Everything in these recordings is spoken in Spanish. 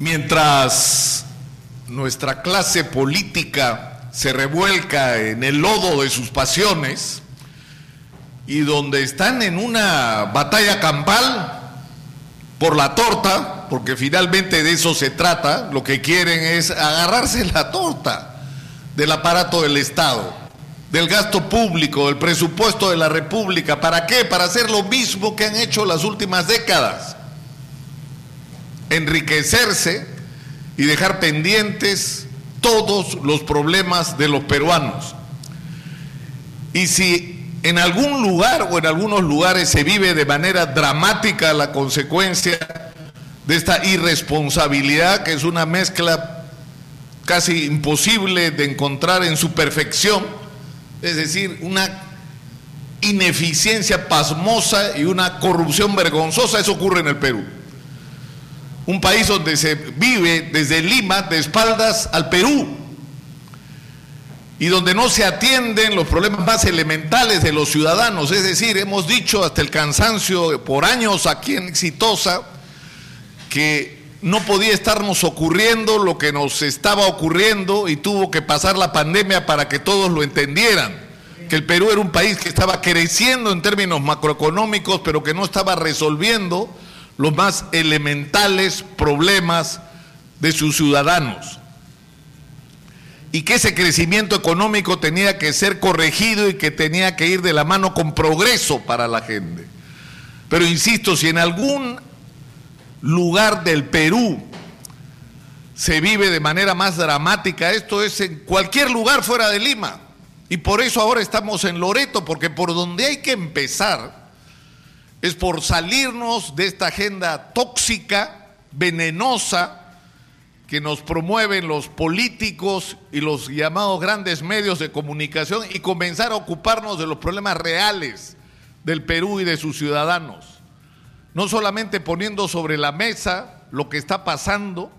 Mientras nuestra clase política se revuelca en el lodo de sus pasiones y donde están en una batalla campal por la torta, porque finalmente de eso se trata, lo que quieren es agarrarse la torta del aparato del Estado, del gasto público, del presupuesto de la República. ¿Para qué? Para hacer lo mismo que han hecho las últimas décadas enriquecerse y dejar pendientes todos los problemas de los peruanos. Y si en algún lugar o en algunos lugares se vive de manera dramática la consecuencia de esta irresponsabilidad, que es una mezcla casi imposible de encontrar en su perfección, es decir, una ineficiencia pasmosa y una corrupción vergonzosa, eso ocurre en el Perú un país donde se vive desde Lima de espaldas al Perú y donde no se atienden los problemas más elementales de los ciudadanos. Es decir, hemos dicho hasta el cansancio por años aquí en Exitosa que no podía estarnos ocurriendo lo que nos estaba ocurriendo y tuvo que pasar la pandemia para que todos lo entendieran, que el Perú era un país que estaba creciendo en términos macroeconómicos, pero que no estaba resolviendo los más elementales problemas de sus ciudadanos y que ese crecimiento económico tenía que ser corregido y que tenía que ir de la mano con progreso para la gente. Pero insisto, si en algún lugar del Perú se vive de manera más dramática, esto es en cualquier lugar fuera de Lima. Y por eso ahora estamos en Loreto, porque por donde hay que empezar es por salirnos de esta agenda tóxica, venenosa, que nos promueven los políticos y los llamados grandes medios de comunicación y comenzar a ocuparnos de los problemas reales del Perú y de sus ciudadanos. No solamente poniendo sobre la mesa lo que está pasando,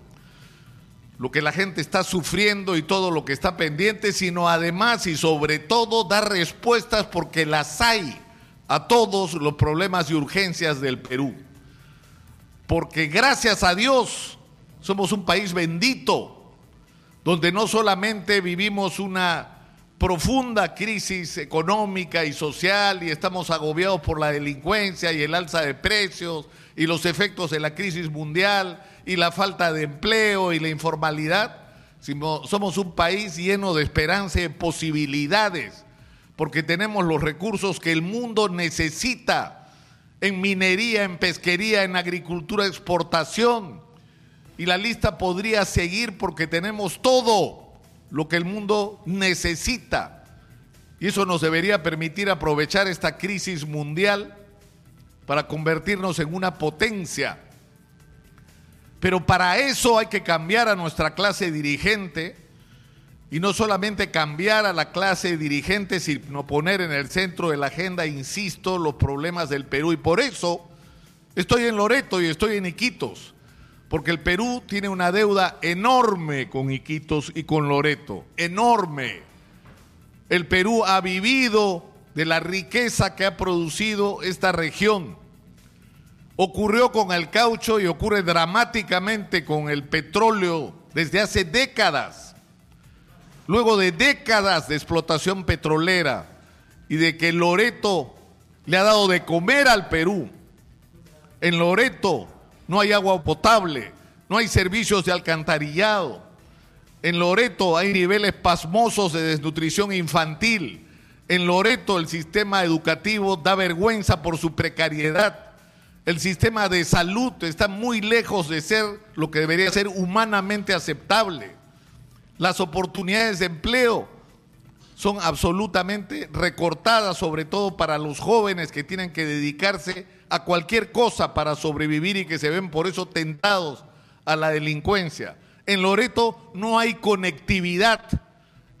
lo que la gente está sufriendo y todo lo que está pendiente, sino además y sobre todo dar respuestas porque las hay a todos los problemas y urgencias del Perú. Porque gracias a Dios somos un país bendito, donde no solamente vivimos una profunda crisis económica y social y estamos agobiados por la delincuencia y el alza de precios y los efectos de la crisis mundial y la falta de empleo y la informalidad, sino somos un país lleno de esperanza y de posibilidades porque tenemos los recursos que el mundo necesita en minería, en pesquería, en agricultura, exportación. Y la lista podría seguir porque tenemos todo lo que el mundo necesita. Y eso nos debería permitir aprovechar esta crisis mundial para convertirnos en una potencia. Pero para eso hay que cambiar a nuestra clase dirigente y no solamente cambiar a la clase dirigente, sino poner en el centro de la agenda, insisto, los problemas del Perú. Y por eso estoy en Loreto y estoy en Iquitos, porque el Perú tiene una deuda enorme con Iquitos y con Loreto, enorme. El Perú ha vivido de la riqueza que ha producido esta región. Ocurrió con el caucho y ocurre dramáticamente con el petróleo desde hace décadas luego de décadas de explotación petrolera y de que Loreto le ha dado de comer al Perú, en Loreto no hay agua potable, no hay servicios de alcantarillado, en Loreto hay niveles pasmosos de desnutrición infantil, en Loreto el sistema educativo da vergüenza por su precariedad, el sistema de salud está muy lejos de ser lo que debería ser humanamente aceptable. Las oportunidades de empleo son absolutamente recortadas, sobre todo para los jóvenes que tienen que dedicarse a cualquier cosa para sobrevivir y que se ven por eso tentados a la delincuencia. En Loreto no hay conectividad.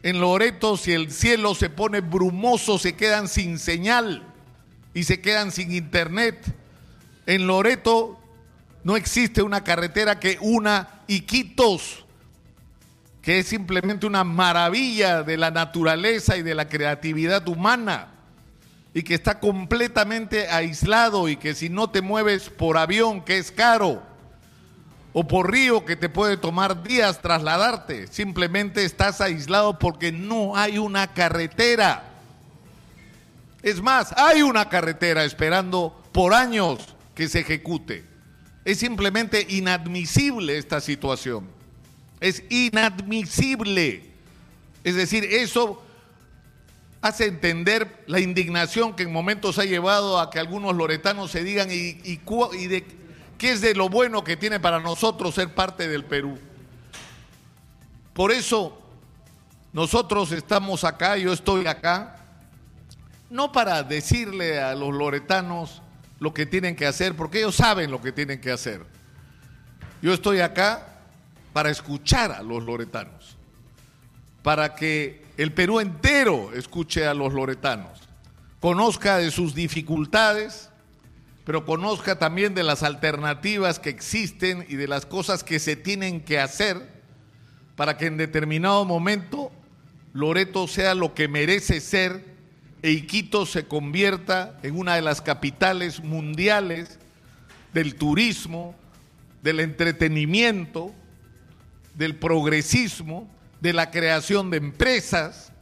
En Loreto, si el cielo se pone brumoso, se quedan sin señal y se quedan sin internet. En Loreto no existe una carretera que una Iquitos que es simplemente una maravilla de la naturaleza y de la creatividad humana, y que está completamente aislado y que si no te mueves por avión, que es caro, o por río que te puede tomar días trasladarte. Simplemente estás aislado porque no hay una carretera. Es más, hay una carretera esperando por años que se ejecute. Es simplemente inadmisible esta situación. Es inadmisible. Es decir, eso hace entender la indignación que en momentos ha llevado a que algunos loretanos se digan y, qué es de lo bueno que tiene para nosotros ser parte del Perú. Por eso nosotros estamos acá, yo estoy acá, no para decirle a los loretanos lo que tienen que hacer, porque ellos saben lo que tienen que hacer. Yo estoy acá para escuchar a los loretanos, para que el Perú entero escuche a los loretanos, conozca de sus dificultades, pero conozca también de las alternativas que existen y de las cosas que se tienen que hacer para que en determinado momento Loreto sea lo que merece ser e Iquitos se convierta en una de las capitales mundiales del turismo, del entretenimiento, del progresismo, de la creación de empresas,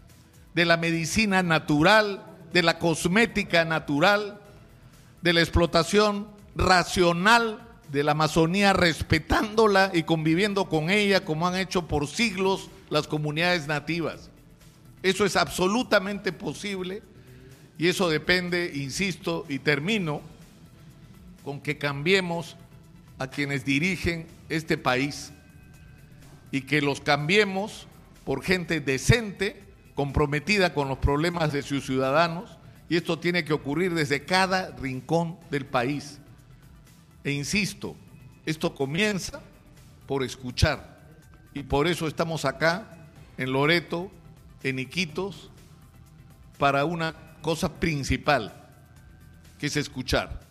de la medicina natural, de la cosmética natural, de la explotación racional de la Amazonía, respetándola y conviviendo con ella como han hecho por siglos las comunidades nativas. Eso es absolutamente posible y eso depende, insisto, y termino con que cambiemos a quienes dirigen este país y que los cambiemos por gente decente, comprometida con los problemas de sus ciudadanos, y esto tiene que ocurrir desde cada rincón del país. E insisto, esto comienza por escuchar, y por eso estamos acá, en Loreto, en Iquitos, para una cosa principal, que es escuchar.